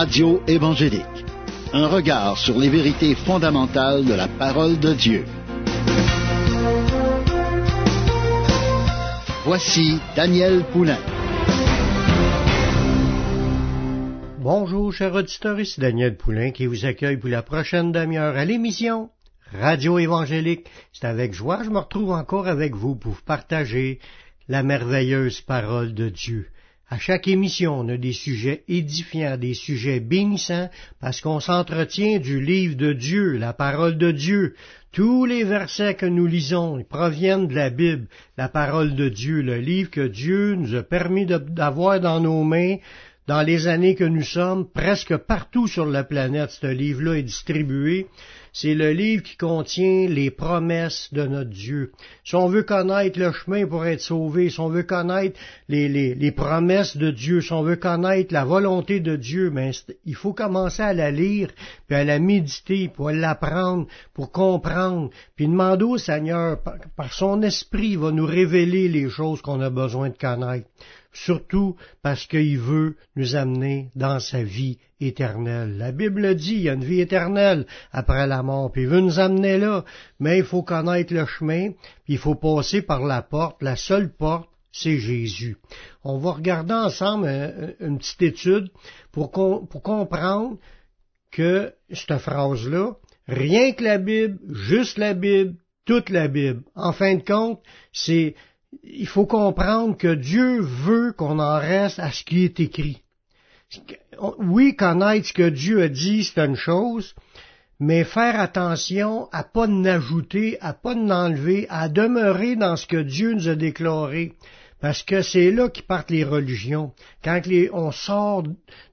Radio évangélique. Un regard sur les vérités fondamentales de la parole de Dieu. Voici Daniel Poulain. Bonjour, chers auditeurs, ici Daniel Poulain qui vous accueille pour la prochaine demi-heure à l'émission Radio évangélique. C'est avec joie, je me retrouve encore avec vous pour partager la merveilleuse parole de Dieu. À chaque émission, on a des sujets édifiants, des sujets bénissants, parce qu'on s'entretient du livre de Dieu, la parole de Dieu. Tous les versets que nous lisons proviennent de la Bible, la parole de Dieu, le livre que Dieu nous a permis d'avoir dans nos mains dans les années que nous sommes, presque partout sur la planète, ce livre-là est distribué. C'est le livre qui contient les promesses de notre Dieu. Si on veut connaître le chemin pour être sauvé, si on veut connaître les, promesses de Dieu, si on veut connaître la volonté de Dieu, ben, il faut commencer à la lire, puis à la méditer, pour l'apprendre, pour comprendre, puis demander au Seigneur, par son esprit, il va nous révéler les choses qu'on a besoin de connaître surtout parce qu'il veut nous amener dans sa vie éternelle. La Bible dit, il y a une vie éternelle après la mort, puis il veut nous amener là, mais il faut connaître le chemin, puis il faut passer par la porte, la seule porte, c'est Jésus. On va regarder ensemble une petite étude pour, pour comprendre que cette phrase-là, rien que la Bible, juste la Bible, toute la Bible. En fin de compte, c'est il faut comprendre que Dieu veut qu'on en reste à ce qui est écrit. Oui, connaître ce que Dieu a dit, c'est une chose, mais faire attention à pas n'ajouter, à pas n'enlever, à demeurer dans ce que Dieu nous a déclaré. Parce que c'est là qui partent les religions. Quand on sort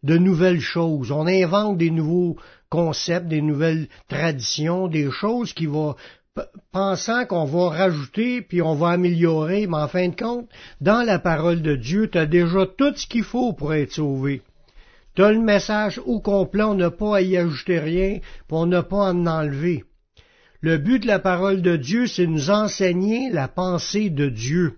de nouvelles choses, on invente des nouveaux concepts, des nouvelles traditions, des choses qui vont pensant qu'on va rajouter puis on va améliorer, mais en fin de compte, dans la parole de Dieu, tu as déjà tout ce qu'il faut pour être sauvé. Tu as le message au complet, on n'a pas à y ajouter rien, puis on n'a pas à en enlever. Le but de la parole de Dieu, c'est de nous enseigner la pensée de Dieu.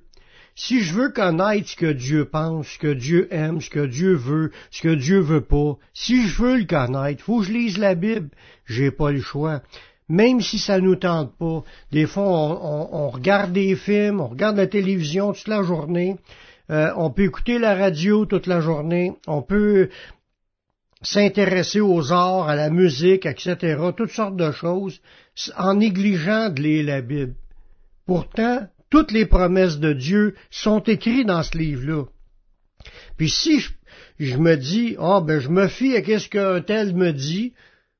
Si je veux connaître ce que Dieu pense, ce que Dieu aime, ce que Dieu veut, ce que Dieu veut pas, si je veux le connaître, faut que je lise la Bible. J'ai pas le choix même si ça nous tente pas. Des fois, on, regarde des films, on regarde la télévision toute la journée, euh, on peut écouter la radio toute la journée, on peut s'intéresser aux arts, à la musique, etc., toutes sortes de choses, en négligeant de lire la Bible. Pourtant, toutes les promesses de Dieu sont écrites dans ce livre-là. Puis si je, me dis, ah ben je me fie à ce qu'un tel me dit,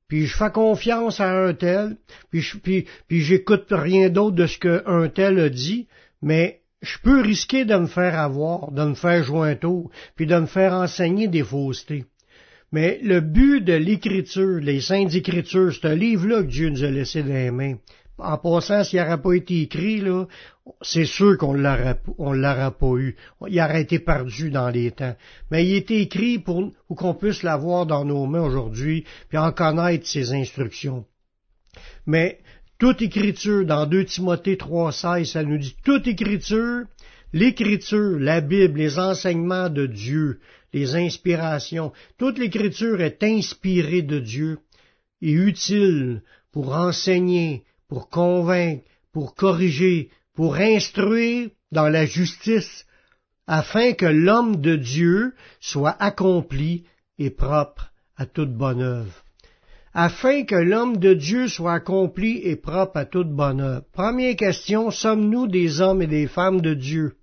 puis je fais confiance à un tel, puis, j'écoute rien d'autre de ce qu'un tel a dit, mais je peux risquer de me faire avoir, de me faire jointer, puis de me faire enseigner des faussetés. Mais le but de l'écriture, les saintes écritures, c'est un livre-là que Dieu nous a laissé dans les mains en passant, s'il n'aurait pas été écrit, c'est sûr qu'on l'aurait, on l'aurait pas eu. Il aurait été perdu dans les temps. Mais il est écrit pour, qu'on puisse l'avoir dans nos mains aujourd'hui, puis en connaître ses instructions. Mais toute écriture, dans 2 Timothée 3,16, ça nous dit toute écriture, l'écriture, la Bible, les enseignements de Dieu, les inspirations, toute l'écriture est inspirée de Dieu et utile pour enseigner, pour convaincre, pour corriger, pour instruire dans la justice, afin que l'homme de Dieu soit accompli et propre à toute bonne œuvre. Afin que l'homme de Dieu soit accompli et propre à toute bonne œuvre. Première question, sommes-nous des hommes et des femmes de Dieu?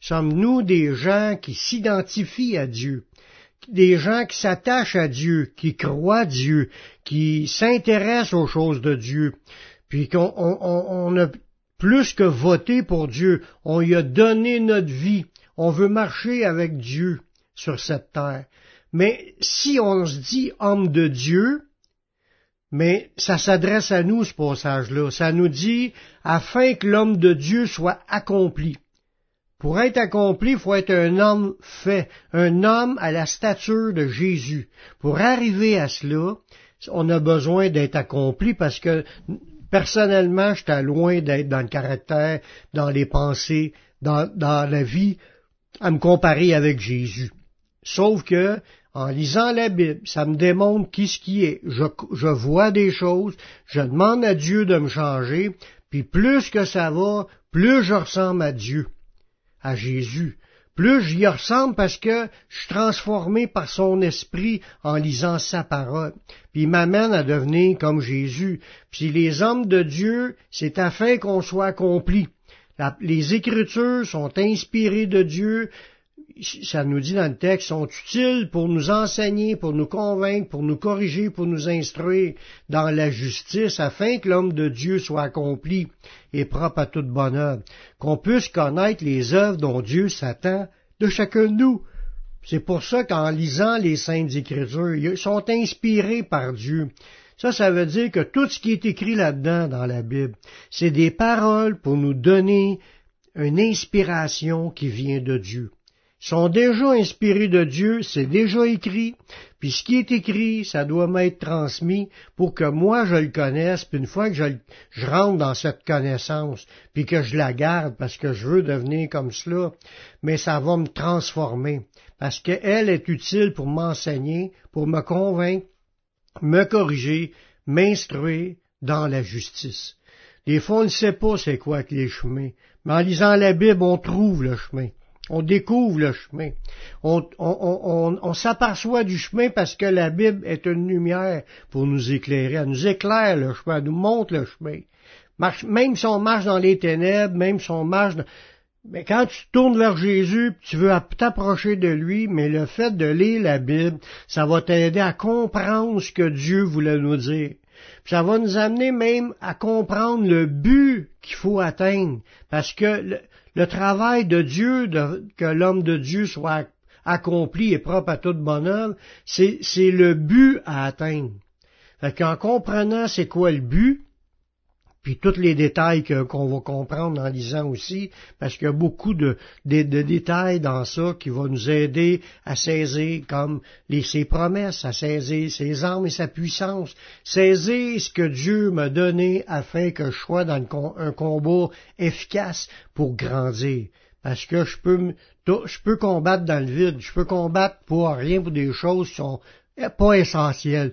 Sommes-nous des gens qui s'identifient à Dieu? Des gens qui s'attachent à Dieu, qui croient Dieu, qui s'intéressent aux choses de Dieu? Puis qu'on on, a plus que voté pour Dieu, on lui a donné notre vie, on veut marcher avec Dieu sur cette terre. Mais si on se dit homme de Dieu, mais ça s'adresse à nous, ce passage-là. Ça nous dit, afin que l'homme de Dieu soit accompli. Pour être accompli, il faut être un homme fait, un homme à la stature de Jésus. Pour arriver à cela, on a besoin d'être accompli parce que Personnellement, j'étais loin d'être dans le caractère, dans les pensées, dans, la vie, à me comparer avec Jésus. Sauf que, en lisant la Bible, ça me démontre qui ce qui est. Je, je vois des choses, je demande à Dieu de me changer, puis plus que ça va, plus je ressemble à Dieu, à Jésus. Plus j'y ressemble parce que je suis transformé par son esprit en lisant sa parole. Puis il m'amène à devenir comme Jésus. Puis les hommes de Dieu, c'est afin qu'on soit accompli. les Écritures sont inspirées de Dieu, ça nous dit dans le texte, sont utiles pour nous enseigner, pour nous convaincre, pour nous corriger, pour nous instruire dans la justice, afin que l'homme de Dieu soit accompli et propre à toute bonne œuvre, qu'on puisse connaître les œuvres dont Dieu s'attend de chacun de nous. C'est pour ça qu'en lisant les Saintes Écritures, ils sont inspirés par Dieu. Ça, ça veut dire que tout ce qui est écrit là-dedans dans la Bible, c'est des paroles pour nous donner une inspiration qui vient de Dieu sont déjà inspirés de Dieu, c'est déjà écrit, puis ce qui est écrit, ça doit m'être transmis pour que moi je le connaisse, puis une fois que je, rentre dans cette connaissance, puis que je la garde parce que je veux devenir comme cela, mais ça va me transformer, parce qu'elle est utile pour m'enseigner, pour me convaincre, me corriger, m'instruire dans la justice. Des fois, on ne sait pas c'est quoi que les chemins, mais en lisant la Bible, on trouve le chemin. On découvre le chemin. On, s'aperçoit du chemin parce que la Bible est une lumière pour nous éclairer. Elle nous éclaire le chemin, elle nous montre le chemin. même si on marche dans les ténèbres, même si on marche dans... Mais quand tu tournes vers Jésus, tu veux t'approcher de lui, mais le fait de lire la Bible, ça va t'aider à comprendre ce que Dieu voulait nous dire. ça va nous amener même à comprendre le but qu'il faut atteindre. Parce que le travail de Dieu, que l'homme de Dieu soit accompli et propre à toute bonne œuvre, c'est, le but à atteindre. Fait qu'en comprenant c'est quoi le but, puis tous les détails qu'on va comprendre en lisant aussi, parce qu'il y a beaucoup de, détails dans ça qui vont nous aider à saisir comme les, ses promesses, à saisir ses armes et sa puissance, saisir ce que Dieu m'a donné afin que je sois dans un combat efficace pour grandir. Parce que je peux, je peux combattre dans le vide, je peux combattre pour rien, pour des choses qui sont pas essentielles.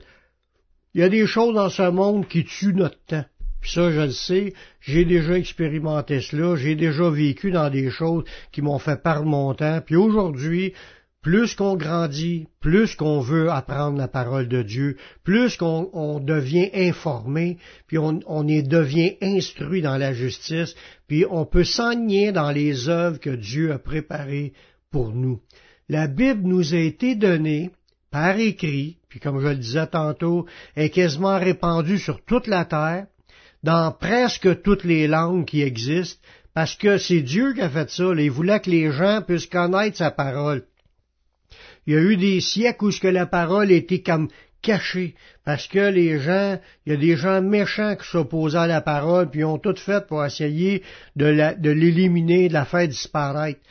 Il y a des choses dans ce monde qui tuent notre temps. Puis ça, je le sais, j'ai déjà expérimenté cela, j'ai déjà vécu dans des choses qui m'ont fait perdre mon temps. Puis aujourd'hui, plus qu'on grandit, plus qu'on veut apprendre la parole de Dieu, plus qu'on devient informé, puis on, devient instruit dans la justice, puis on peut s'enligner dans les œuvres que Dieu a préparées pour nous. La Bible nous a été donnée par écrit, puis comme je le disais tantôt, est quasiment répandue sur toute la terre, dans presque toutes les langues qui existent, parce que c'est Dieu qui a fait ça. il voulait que les gens puissent connaître sa parole. Il y a eu des siècles où la parole était comme cachée, parce que les gens, il y a des gens méchants qui s'opposaient à la parole, puis ont tout fait pour essayer de l'éliminer, de la faire disparaître.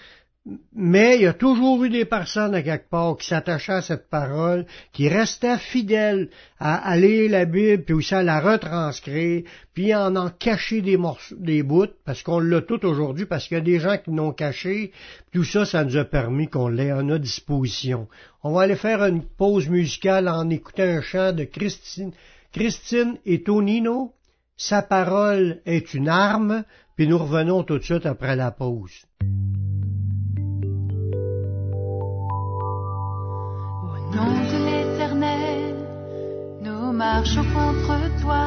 Mais il y a toujours eu des personnes à quelque part qui s'attachaient à cette parole, qui restaient fidèles à, lire la Bible, puis aussi à la retranscrire, puis en en cacher des morceaux, des bouts, parce qu'on l'a tout aujourd'hui, parce qu'il y a des gens qui l'ont caché. Tout ça, ça nous a permis qu'on l'ait à notre disposition. On va aller faire une pause musicale en écoutant un chant de Christine, Christine et Tonino. Sa parole est une arme, puis nous revenons tout de suite après la pause. Marchons contre toi,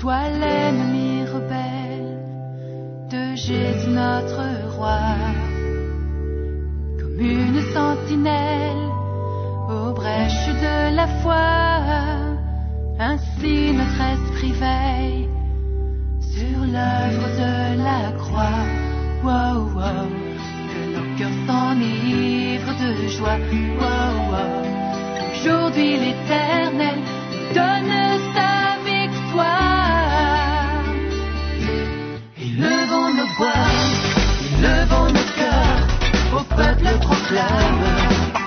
toi l'ennemi rebelle de Jésus notre roi. Comme une sentinelle aux brèches de la foi, ainsi notre esprit veille sur l'œuvre de la croix. Wow, wow, que nos cœurs s'enivrent de joie. Aujourd'hui l'Éternel donne sa victoire. Élevons nos voix, élevons nos cœurs, au peuple proclame.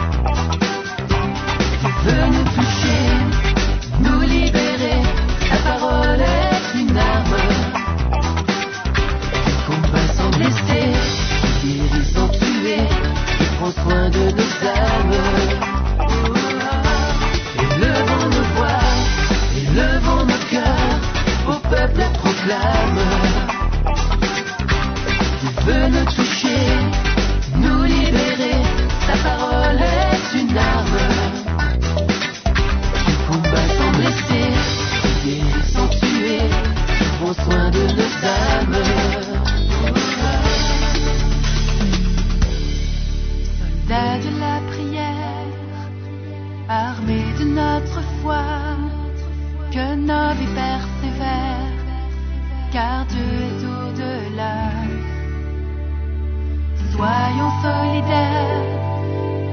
Soyons solidaires,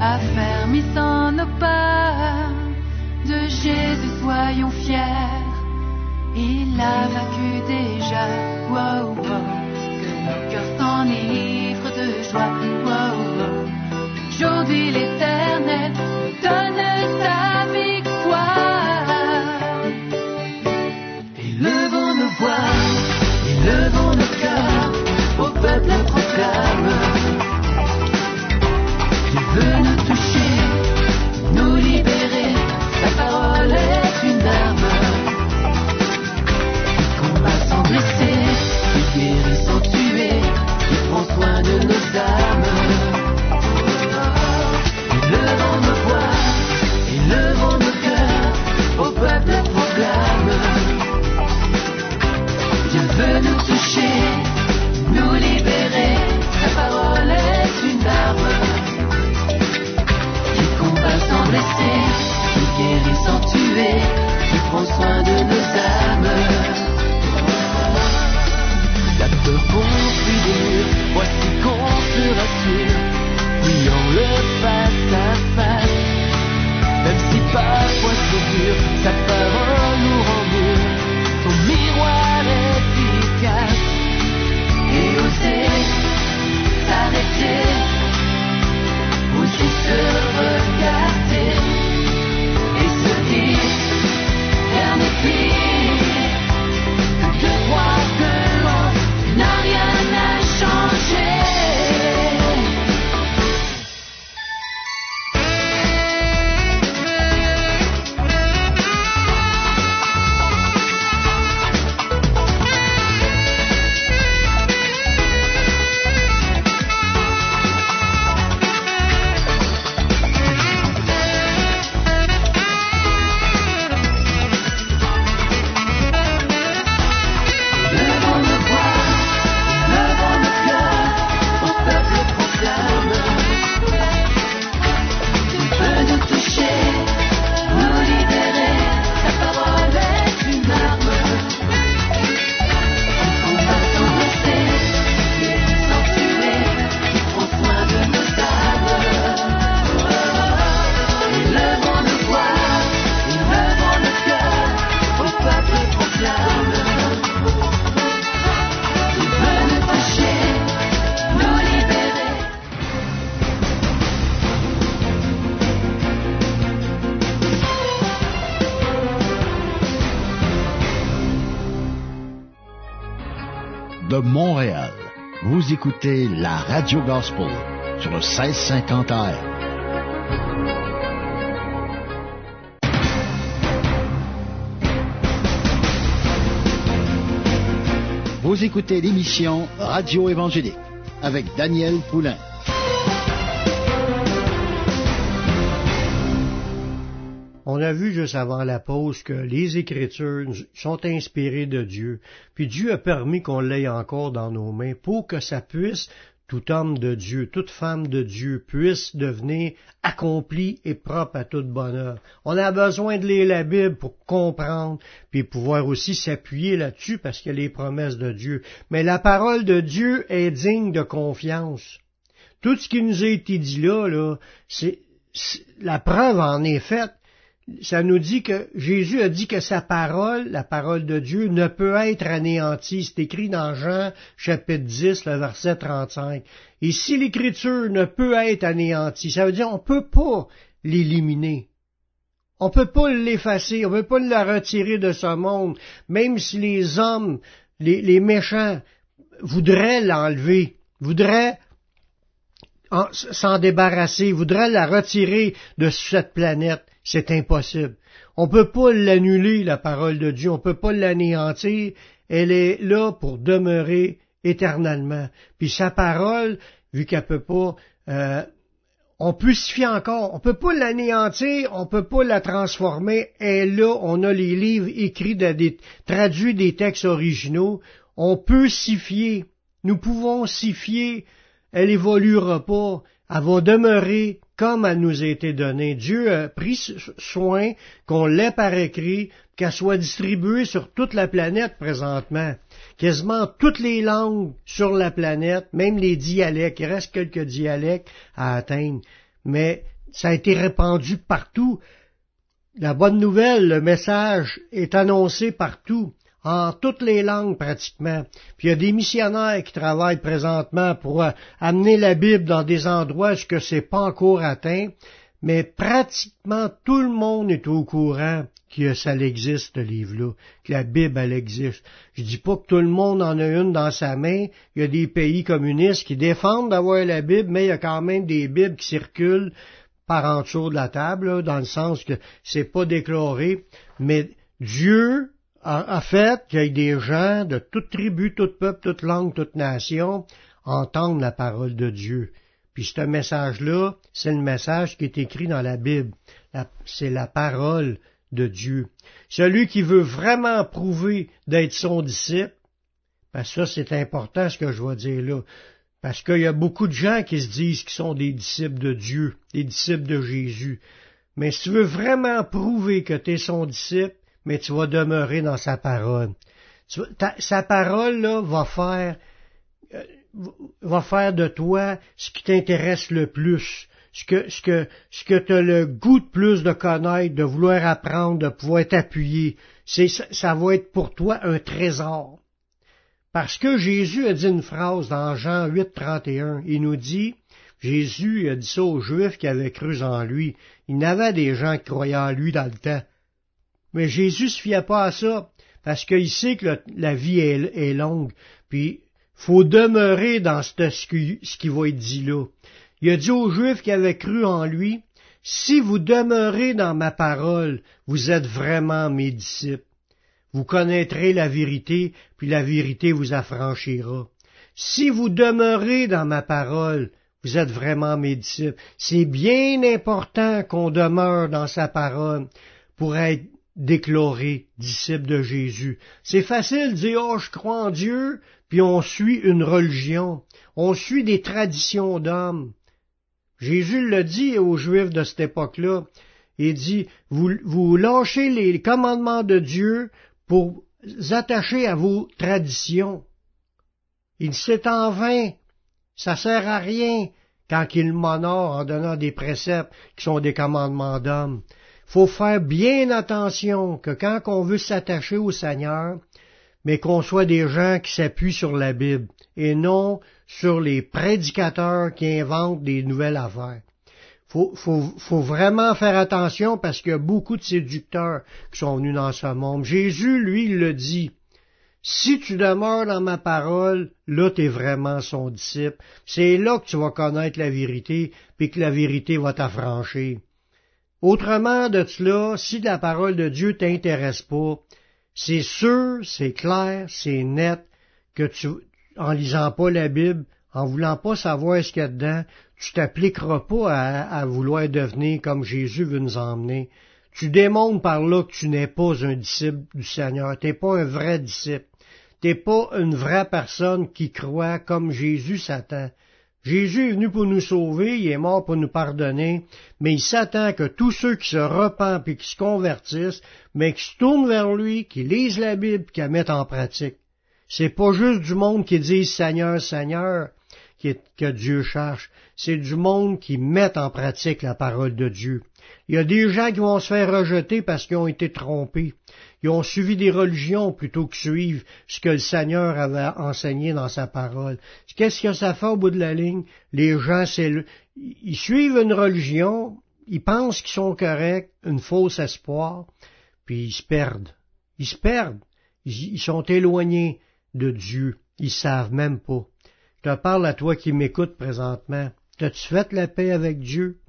affermissant nos pas. De Jésus, soyons fiers. Il a vaincu déjà. Wow, wow. Que nos cœurs s'enivrent de joie. Wow, wow. Aujourd'hui, l'éternel donne sa victoire. Élevons nos voix, élevons nos cœurs, au peuple proclame. Sans tuer, qui prend soin de nos âmes. Montréal, vous écoutez la Radio Gospel sur le 1650 AM. Vous écoutez l'émission Radio Évangélique avec Daniel Poulain. On a vu juste avant la pause que les Écritures sont inspirées de Dieu, puis Dieu a permis qu'on l'ait encore dans nos mains pour que ça puisse, tout homme de Dieu, toute femme de Dieu puisse devenir accompli et propre à toute bonheur. On a besoin de lire la Bible pour comprendre, puis pouvoir aussi s'appuyer là-dessus parce qu'il y a les promesses de Dieu. Mais la parole de Dieu est digne de confiance. Tout ce qui nous a été dit là, là, c'est- la preuve en est faite ça nous dit que Jésus a dit que sa parole, la parole de Dieu, ne peut être anéantie. C'est écrit dans Jean chapitre 10, le verset 35. Et si l'écriture ne peut être anéantie, ça veut dire on ne peut pas l'éliminer. On peut pas l'effacer, on peut pas la retirer de ce monde, même si les hommes, les, méchants, voudraient l'enlever, voudraient en- s'en débarrasser, voudraient la retirer de cette planète. C'est impossible. On ne peut pas l'annuler, la parole de Dieu, on ne peut pas l'anéantir. Elle est là pour demeurer éternellement. Puis sa parole, vu qu'elle peut pas, euh, on fier encore, on peut pas l'anéantir, on peut pas la transformer, et là, on a les livres écrits, traduits des textes originaux, on peut s'y fier, nous pouvons s'y fier, elle évoluera pas, elle va demeurer comme elle nous a été donnée. Dieu a pris soin qu'on l'ait par écrit, qu'elle soit distribuée sur toute la planète présentement. Quasiment toutes les langues sur la planète, même les dialectes, il reste quelques dialectes à atteindre, mais ça a été répandu partout. La bonne nouvelle, le message est annoncé partout en toutes les langues pratiquement. Puis il y a des missionnaires qui travaillent présentement pour euh, amener la Bible dans des endroits où ce c'est pas encore atteint, mais pratiquement tout le monde est au courant que ça existe, ce livre-là, que la Bible, elle existe. Je dis pas que tout le monde en a une dans sa main. Il y a des pays communistes qui défendent d'avoir la Bible, mais il y a quand même des Bibles qui circulent par en dessous de la table, dans le sens que c'est pas déclaré. Mais Dieu a, fait qu'il y ait des gens de toute tribu, tout peuple, toute langue, toute nation entendent la parole de Dieu. Puis ce message-là, c'est le message qui est écrit dans la Bible. C'est la parole de Dieu. Celui qui veut vraiment prouver d'être son disciple, parce que ça c'est important ce que je vais dire là, parce qu'il y a beaucoup de gens qui se disent qu'ils sont des disciples de Dieu, des disciples de Jésus. Mais si tu veux vraiment prouver que tu es son disciple, mais tu vas demeurer dans sa parole. sa parole là, va faire euh, va faire de toi ce qui t'intéresse le plus, ce que ce que ce que tu le goût de plus de connaître, de vouloir apprendre, de pouvoir t'appuyer. C'est ça va être pour toi un trésor. Parce que Jésus a dit une phrase dans Jean 8, 31. Il nous dit, Jésus a dit ça aux Juifs qui avaient cru en lui. Il y avait des gens qui croyaient en lui dans le temps. Mais Jésus se fiait pas à ça, parce qu'il sait que la vie est, longue, puis faut demeurer dans ce qui, ce qui va être dit là. Il a dit aux Juifs qui avaient cru en lui, si vous demeurez dans ma parole, vous êtes vraiment mes disciples. Vous connaîtrez la vérité, puis la vérité vous affranchira. Si vous demeurez dans ma parole, vous êtes vraiment mes disciples. C'est bien important qu'on demeure dans sa parole pour être déclaré disciple de Jésus. C'est facile de dire, oh, je crois en Dieu, puis on suit une religion, on suit des traditions d'hommes. Jésus le dit aux Juifs de cette époque-là. Il dit, vous, vous lâchez les commandements de Dieu pour vous attacher à vos traditions. Il c'est en vain. Ça sert à rien quand il m'honore en donnant des préceptes qui sont des commandements d'hommes faut faire bien attention que quand on veut s'attacher au Seigneur, mais qu'on soit des gens qui s'appuient sur la Bible et non sur les prédicateurs qui inventent des nouvelles affaires. Faut, faut, faut vraiment faire attention parce qu'il y a beaucoup de séducteurs qui sont venus dans ce monde. Jésus, lui, le dit. Si tu demeures dans ma parole, là, tu es vraiment son disciple. C'est là que tu vas connaître la vérité, puis que la vérité va t'affranchir. Autrement de cela, si la parole de Dieu t'intéresse pas, c'est sûr, c'est clair, c'est net que tu, en lisant pas la Bible, en voulant pas savoir ce qu'il y a dedans, tu t'appliqueras pas à, vouloir devenir comme Jésus veut nous emmener. Tu démontres par là que tu n'es pas un disciple du Seigneur, t'es pas un vrai disciple. T'es pas une vraie personne qui croit comme Jésus s'attend. Jésus est venu pour nous sauver, il est mort pour nous pardonner, mais il s'attend que tous ceux qui se repentent et qui se convertissent, mais qui se tournent vers lui, qui lisent la Bible, qui la mettent en pratique. C'est pas juste du monde qui dit Seigneur, Seigneur que Dieu cherche, c'est du monde qui met en pratique la parole de Dieu. Il y a des gens qui vont se faire rejeter parce qu'ils ont été trompés. Ils ont suivi des religions plutôt que suivre ce que le Seigneur avait enseigné dans sa parole. Qu'est-ce que ça fait au bout de la ligne? Les gens, c'est ils suivent une religion, ils pensent qu'ils sont corrects, une fausse espoir, puis ils se perdent. Ils se perdent. Ils, ils sont éloignés de Dieu. Ils savent même pas. Te parle à toi qui m'écoutes présentement. T'as-tu fait la paix avec Dieu?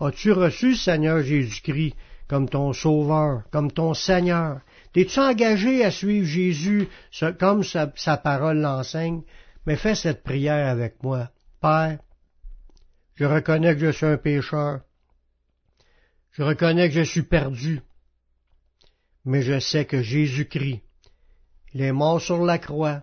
As-tu reçu Seigneur Jésus-Christ comme ton Sauveur, comme ton Seigneur? T'es-tu engagé à suivre Jésus comme sa, parole l'enseigne? mais fais cette prière avec moi. Père, je reconnais que je suis un pécheur. Je reconnais que je suis perdu. Mais je sais que Jésus-Christ, il est mort sur la croix.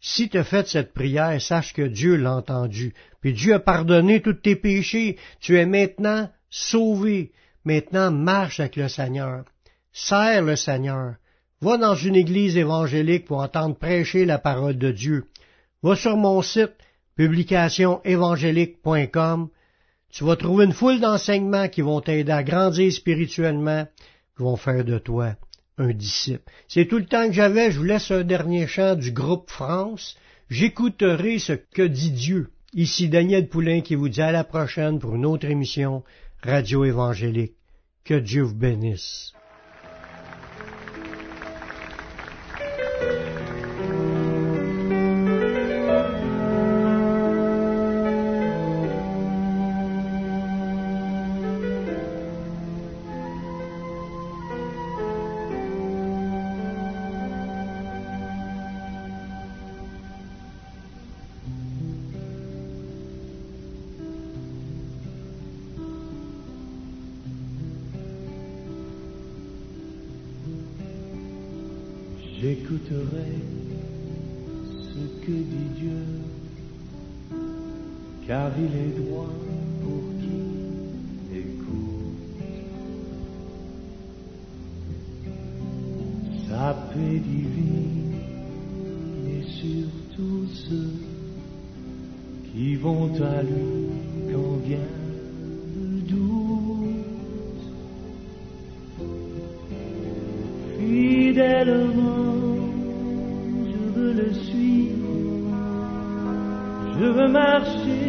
Si tu as fait cette prière, sache que Dieu l'a entendu, puis Dieu a pardonné tous tes péchés. Tu es maintenant sauvé. Maintenant, marche avec le Seigneur. Sers le Seigneur. Va dans une église évangélique pour entendre prêcher la parole de Dieu. Va sur mon site publicationévangélique.com. Tu vas trouver une foule d'enseignements qui vont t'aider à grandir spirituellement, qui vont faire de toi un disciple. C'est tout le temps que j'avais. Je vous laisse un dernier chant du groupe France. J'écouterai ce que dit Dieu. Ici Daniel Poulain qui vous dit à la prochaine pour une autre émission Radio Évangélique. Que Dieu vous bénisse. Sa paix divine est sur tous ceux qui vont à lui quand vient le doute. Fidèlement, je veux le suivre, je veux marcher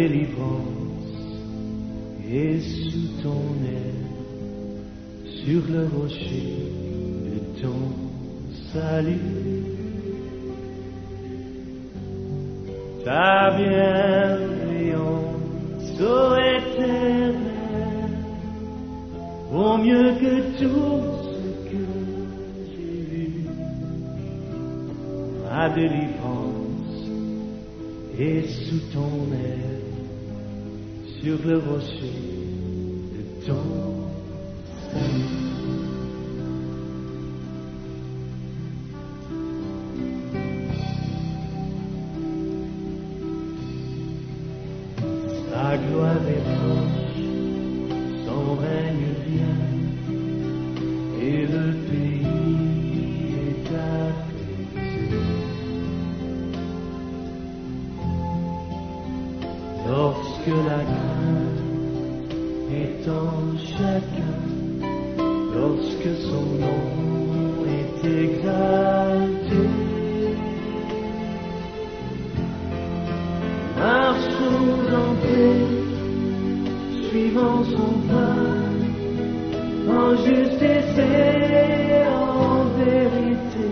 délivrance est sous ton aile, sur le rocher de ton salut. Ta bienveillance, ô éternel, vaut mieux que tout ce que j'ai vu. Ma délivrance est sous ton aile, sur le rocher de ton Lorsque la crainte est en chacun, lorsque son nom est exalté, marchons en paix, suivant son pas, en justice et en vérité.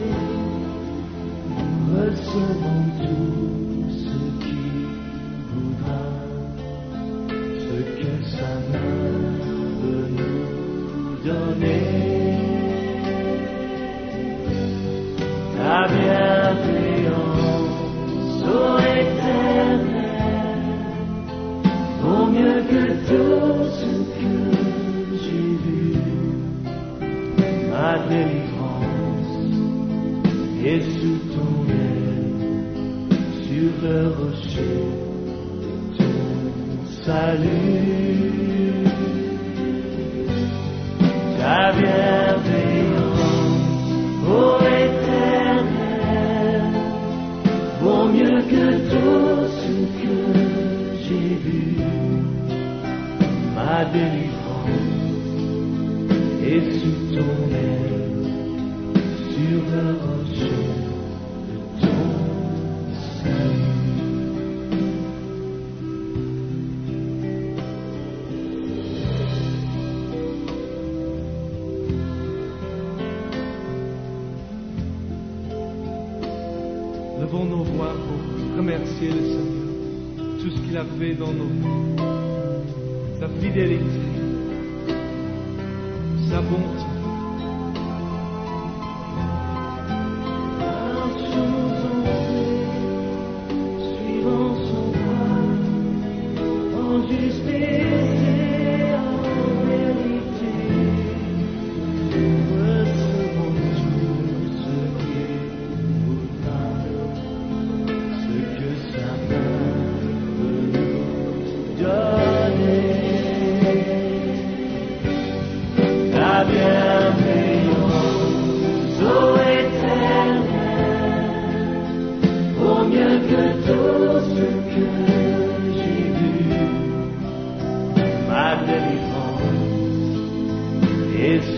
Aile, sur Levons nos voix pour remercier le Seigneur, tout ce qu'il a fait dans nos vies, sa fidélité, sa bonté. Est